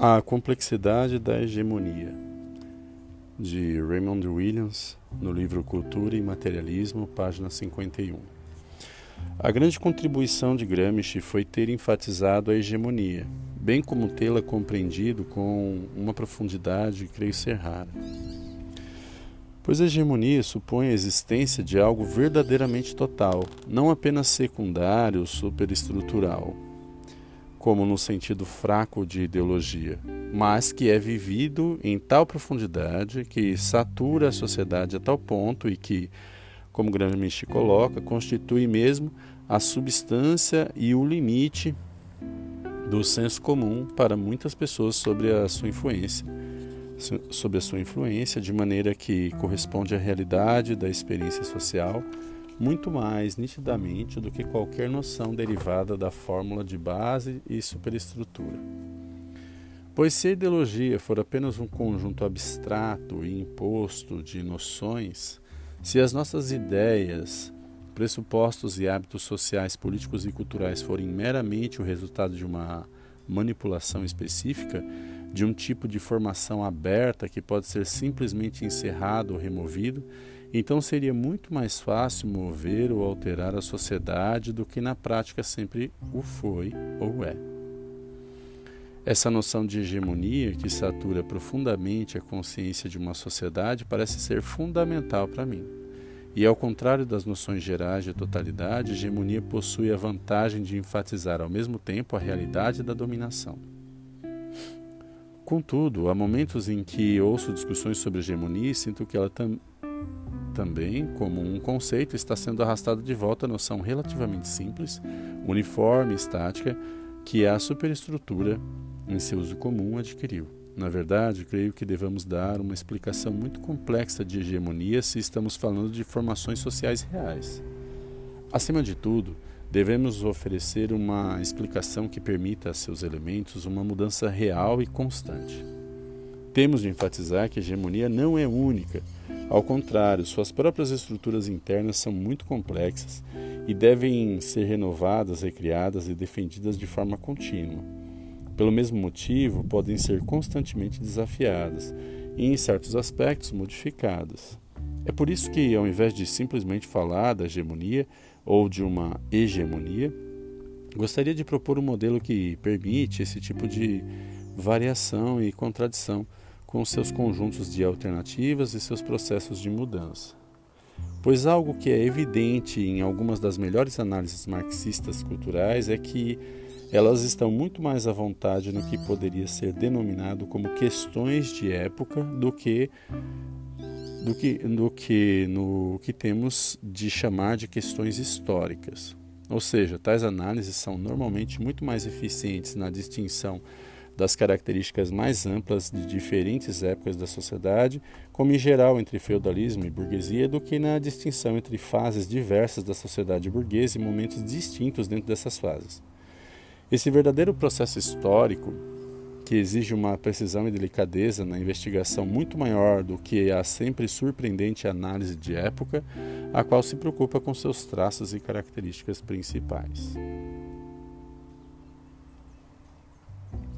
A complexidade da hegemonia, de Raymond Williams, no livro Cultura e Materialismo, página 51. A grande contribuição de Gramsci foi ter enfatizado a hegemonia, bem como tê-la compreendido com uma profundidade, creio ser rara. Pois a hegemonia supõe a existência de algo verdadeiramente total, não apenas secundário ou superestrutural como no sentido fraco de ideologia, mas que é vivido em tal profundidade que satura a sociedade a tal ponto e que, como Gramsci coloca, constitui mesmo a substância e o limite do senso comum para muitas pessoas sobre a sua influência, sobre a sua influência de maneira que corresponde à realidade da experiência social muito mais nitidamente do que qualquer noção derivada da fórmula de base e superestrutura. Pois se a ideologia for apenas um conjunto abstrato e imposto de noções, se as nossas ideias, pressupostos e hábitos sociais, políticos e culturais forem meramente o resultado de uma manipulação específica, de um tipo de formação aberta que pode ser simplesmente encerrado ou removido, então seria muito mais fácil mover ou alterar a sociedade do que na prática sempre o foi ou é. Essa noção de hegemonia que satura profundamente a consciência de uma sociedade parece ser fundamental para mim. E ao contrário das noções gerais de totalidade, hegemonia possui a vantagem de enfatizar ao mesmo tempo a realidade da dominação. Contudo, há momentos em que ouço discussões sobre hegemonia e sinto que ela tam também, como um conceito, está sendo arrastado de volta a noção relativamente simples, uniforme estática que a superestrutura, em seu uso comum, adquiriu. Na verdade, creio que devemos dar uma explicação muito complexa de hegemonia se estamos falando de formações sociais reais. Acima de tudo, devemos oferecer uma explicação que permita a seus elementos uma mudança real e constante. Temos de enfatizar que a hegemonia não é única ao contrário, suas próprias estruturas internas são muito complexas e devem ser renovadas, recriadas e defendidas de forma contínua. Pelo mesmo motivo, podem ser constantemente desafiadas e, em certos aspectos, modificadas. É por isso que, ao invés de simplesmente falar da hegemonia ou de uma hegemonia, gostaria de propor um modelo que permite esse tipo de variação e contradição com seus conjuntos de alternativas e seus processos de mudança. Pois algo que é evidente em algumas das melhores análises marxistas culturais é que elas estão muito mais à vontade no que poderia ser denominado como questões de época do que do que, do que no que temos de chamar de questões históricas. Ou seja, tais análises são normalmente muito mais eficientes na distinção das características mais amplas de diferentes épocas da sociedade, como em geral entre feudalismo e burguesia, do que na distinção entre fases diversas da sociedade burguesa e momentos distintos dentro dessas fases. Esse verdadeiro processo histórico, que exige uma precisão e delicadeza na investigação muito maior do que a sempre surpreendente análise de época, a qual se preocupa com seus traços e características principais.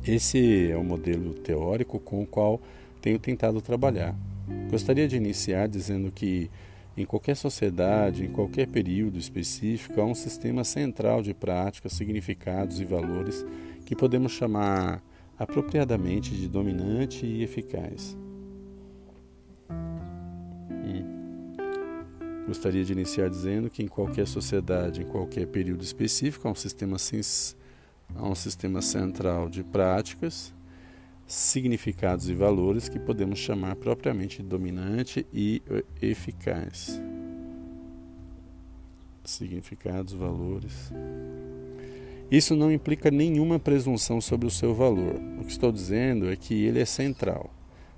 Esse é o modelo teórico com o qual tenho tentado trabalhar. Gostaria de iniciar dizendo que, em qualquer sociedade, em qualquer período específico, há um sistema central de práticas, significados e valores que podemos chamar apropriadamente de dominante e eficaz. Gostaria de iniciar dizendo que em qualquer sociedade, em qualquer período específico, há um sistema a um sistema central de práticas, significados e valores que podemos chamar propriamente dominante e eficaz. Significados, valores. Isso não implica nenhuma presunção sobre o seu valor. O que estou dizendo é que ele é central.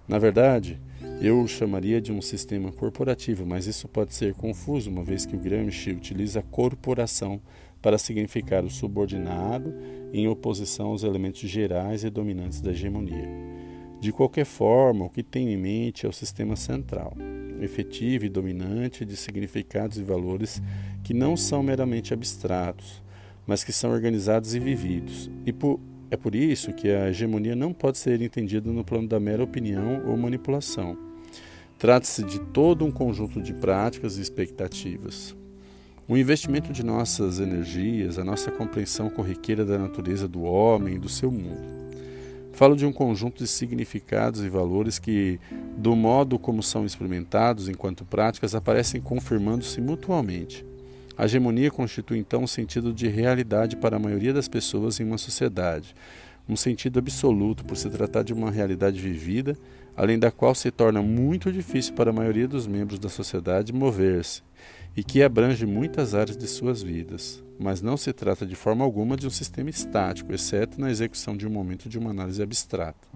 Na verdade, eu o chamaria de um sistema corporativo, mas isso pode ser confuso, uma vez que o Gramsci utiliza corporação para significar o subordinado em oposição aos elementos gerais e dominantes da hegemonia. De qualquer forma, o que tem em mente é o sistema central, efetivo e dominante de significados e valores que não são meramente abstratos, mas que são organizados e vividos, e por, É por isso que a hegemonia não pode ser entendida no plano da mera opinião ou manipulação. Trata-se de todo um conjunto de práticas e expectativas. O investimento de nossas energias, a nossa compreensão corriqueira da natureza do homem e do seu mundo. Falo de um conjunto de significados e valores que, do modo como são experimentados enquanto práticas, aparecem confirmando-se mutuamente. A hegemonia constitui então um sentido de realidade para a maioria das pessoas em uma sociedade, um sentido absoluto por se tratar de uma realidade vivida, além da qual se torna muito difícil para a maioria dos membros da sociedade mover-se, e que abrange muitas áreas de suas vidas. Mas não se trata de forma alguma de um sistema estático, exceto na execução de um momento de uma análise abstrata.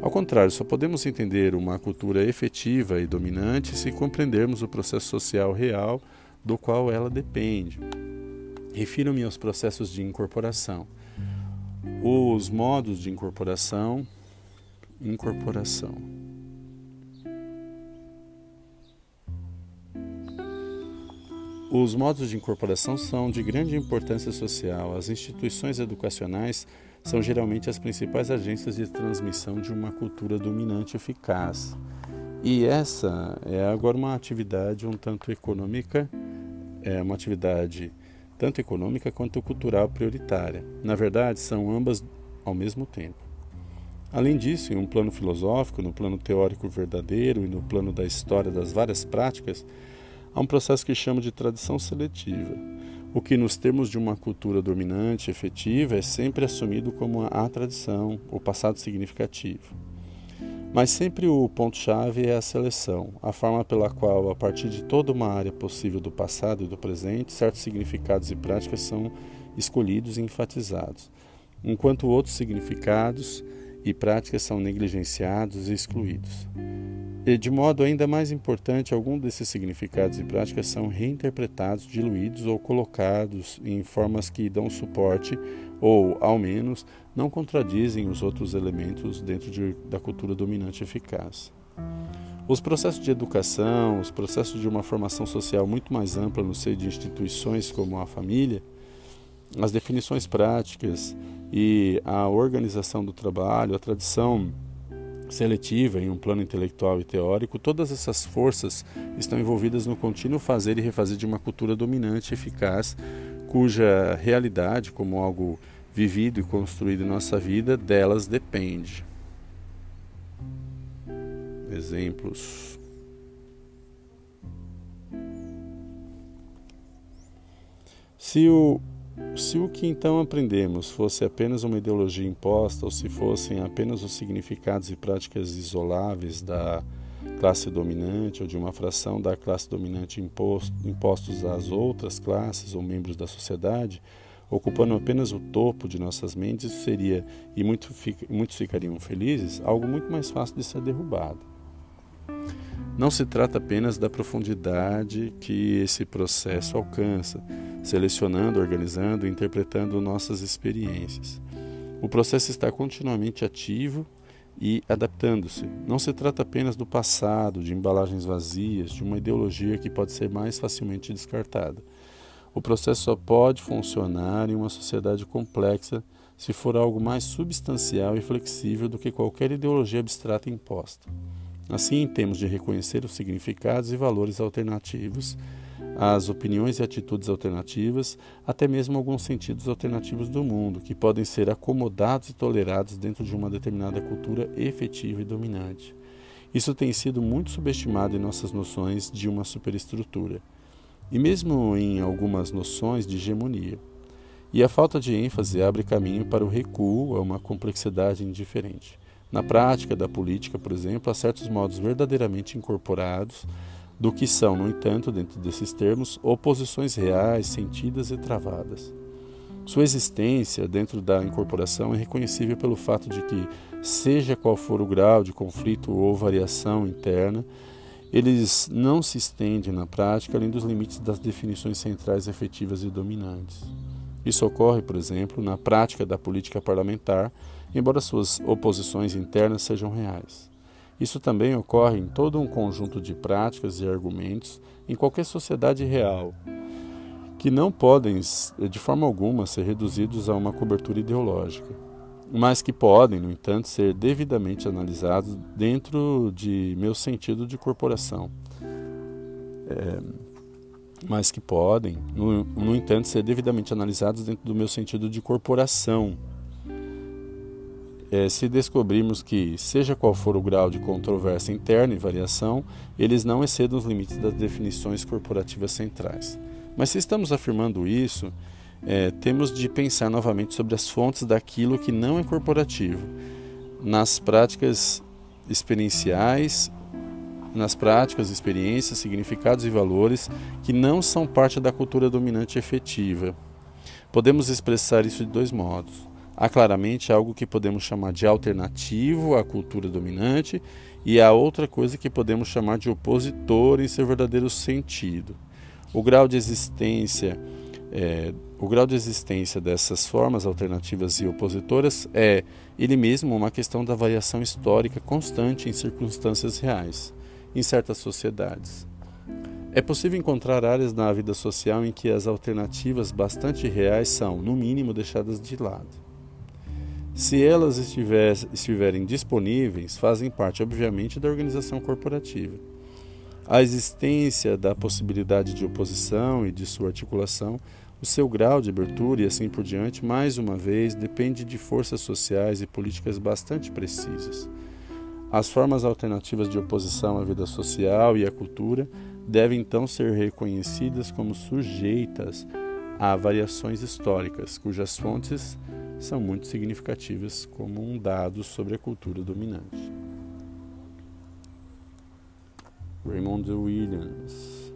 Ao contrário, só podemos entender uma cultura efetiva e dominante se compreendermos o processo social real do qual ela depende. Refiro-me aos processos de incorporação. Os modos de incorporação, incorporação. Os modos de incorporação são de grande importância social. As instituições educacionais são geralmente as principais agências de transmissão de uma cultura dominante eficaz. E essa é agora uma atividade um tanto econômica é uma atividade tanto econômica quanto cultural prioritária. Na verdade, são ambas ao mesmo tempo. Além disso, em um plano filosófico, no plano teórico verdadeiro e no plano da história das várias práticas, há um processo que chamo de tradição seletiva, o que, nos termos de uma cultura dominante efetiva, é sempre assumido como a tradição, o passado significativo. Mas sempre o ponto-chave é a seleção, a forma pela qual, a partir de toda uma área possível do passado e do presente, certos significados e práticas são escolhidos e enfatizados, enquanto outros significados e práticas são negligenciados e excluídos. E, de modo ainda mais importante, alguns desses significados e práticas são reinterpretados, diluídos ou colocados em formas que dão suporte ou, ao menos, não contradizem os outros elementos dentro de, da cultura dominante eficaz. Os processos de educação, os processos de uma formação social muito mais ampla no seio de instituições como a família, as definições práticas e a organização do trabalho, a tradição seletiva em um plano intelectual e teórico, todas essas forças estão envolvidas no contínuo fazer e refazer de uma cultura dominante e eficaz, cuja realidade, como algo vivido e construído em nossa vida, delas depende. Exemplos. Se o se o que então aprendemos fosse apenas uma ideologia imposta, ou se fossem apenas os significados e práticas isoláveis da classe dominante ou de uma fração da classe dominante imposto, impostos às outras classes ou membros da sociedade, ocupando apenas o topo de nossas mentes, seria, e muito, muitos ficariam felizes, algo muito mais fácil de ser derrubado. Não se trata apenas da profundidade que esse processo alcança, selecionando, organizando e interpretando nossas experiências. O processo está continuamente ativo e adaptando-se. Não se trata apenas do passado, de embalagens vazias, de uma ideologia que pode ser mais facilmente descartada. O processo só pode funcionar em uma sociedade complexa se for algo mais substancial e flexível do que qualquer ideologia abstrata imposta. Assim, temos de reconhecer os significados e valores alternativos as opiniões e atitudes alternativas, até mesmo alguns sentidos alternativos do mundo, que podem ser acomodados e tolerados dentro de uma determinada cultura efetiva e dominante. Isso tem sido muito subestimado em nossas noções de uma superestrutura, e mesmo em algumas noções de hegemonia. E a falta de ênfase abre caminho para o recuo a uma complexidade indiferente. Na prática da política, por exemplo, há certos modos verdadeiramente incorporados do que são, no entanto, dentro desses termos, oposições reais, sentidas e travadas. Sua existência dentro da incorporação é reconhecível pelo fato de que, seja qual for o grau de conflito ou variação interna, eles não se estendem na prática além dos limites das definições centrais efetivas e dominantes. Isso ocorre, por exemplo, na prática da política parlamentar, embora suas oposições internas sejam reais. Isso também ocorre em todo um conjunto de práticas e argumentos em qualquer sociedade real, que não podem, de forma alguma, ser reduzidos a uma cobertura ideológica. mas que podem, no entanto, ser devidamente analisados dentro de meu sentido de corporação. É, mas que podem, no, no entanto, ser devidamente analisados dentro do meu sentido de corporação. É, se descobrirmos que, seja qual for o grau de controvérsia interna e variação, eles não excedem os limites das definições corporativas centrais. Mas se estamos afirmando isso, é, temos de pensar novamente sobre as fontes daquilo que não é corporativo, nas práticas experienciais, nas práticas, experiências, significados e valores que não são parte da cultura dominante efetiva. Podemos expressar isso de dois modos. Há claramente algo que podemos chamar de alternativo à cultura dominante e há outra coisa que podemos chamar de opositor em seu verdadeiro sentido. O grau de existência é, o grau de existência dessas formas alternativas e opositoras é, ele mesmo, uma questão da variação histórica constante em circunstâncias reais, em certas sociedades. É possível encontrar áreas na vida social em que as alternativas bastante reais são, no mínimo, deixadas de lado. Se elas estiver, estiverem disponíveis, fazem parte, obviamente, da organização corporativa. A existência da possibilidade de oposição e de sua articulação o seu grau de abertura e assim por diante, mais uma vez, depende de forças sociais e políticas bastante precisas. As formas alternativas de oposição à vida social e à cultura devem então ser reconhecidas como sujeitas a variações históricas, cujas fontes são muito significativas como um dado sobre a cultura dominante. Raymond Williams